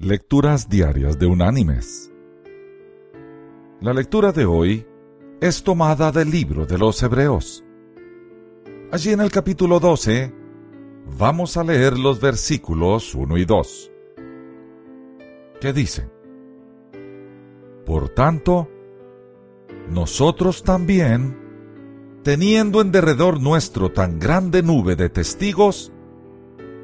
Lecturas Diarias de Unánimes. La lectura de hoy es tomada del libro de los Hebreos. Allí en el capítulo 12 vamos a leer los versículos 1 y 2, que dicen, Por tanto, nosotros también, teniendo en derredor nuestro tan grande nube de testigos,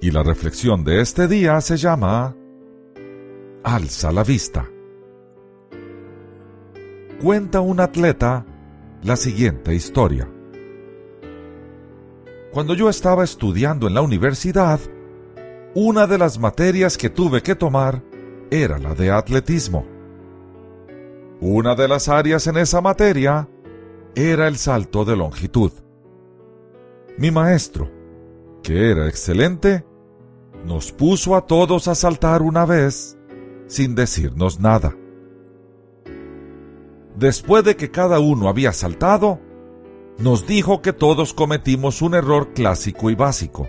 Y la reflexión de este día se llama Alza la vista. Cuenta un atleta la siguiente historia. Cuando yo estaba estudiando en la universidad, una de las materias que tuve que tomar era la de atletismo. Una de las áreas en esa materia era el salto de longitud. Mi maestro, que era excelente, nos puso a todos a saltar una vez sin decirnos nada. Después de que cada uno había saltado, nos dijo que todos cometimos un error clásico y básico.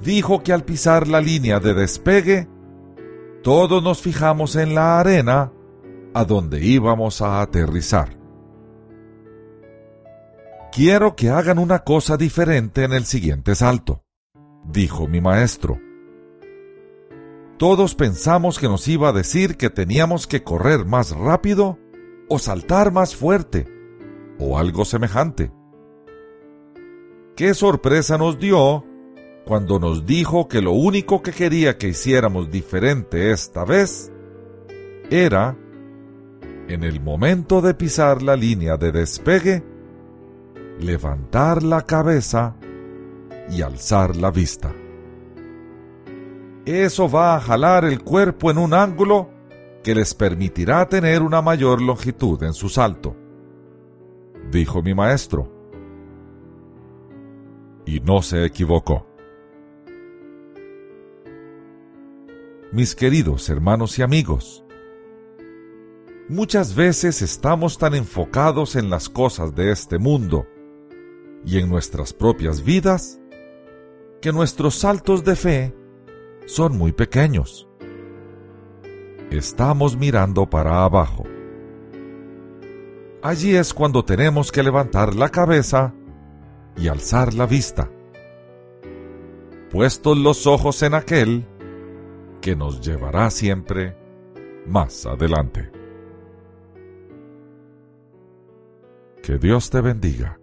Dijo que al pisar la línea de despegue, todos nos fijamos en la arena a donde íbamos a aterrizar. Quiero que hagan una cosa diferente en el siguiente salto, dijo mi maestro. Todos pensamos que nos iba a decir que teníamos que correr más rápido o saltar más fuerte o algo semejante. Qué sorpresa nos dio cuando nos dijo que lo único que quería que hiciéramos diferente esta vez era, en el momento de pisar la línea de despegue, levantar la cabeza y alzar la vista. Eso va a jalar el cuerpo en un ángulo que les permitirá tener una mayor longitud en su salto, dijo mi maestro. Y no se equivocó. Mis queridos hermanos y amigos, muchas veces estamos tan enfocados en las cosas de este mundo y en nuestras propias vidas que nuestros saltos de fe son muy pequeños. Estamos mirando para abajo. Allí es cuando tenemos que levantar la cabeza y alzar la vista, puestos los ojos en aquel que nos llevará siempre más adelante. Que Dios te bendiga.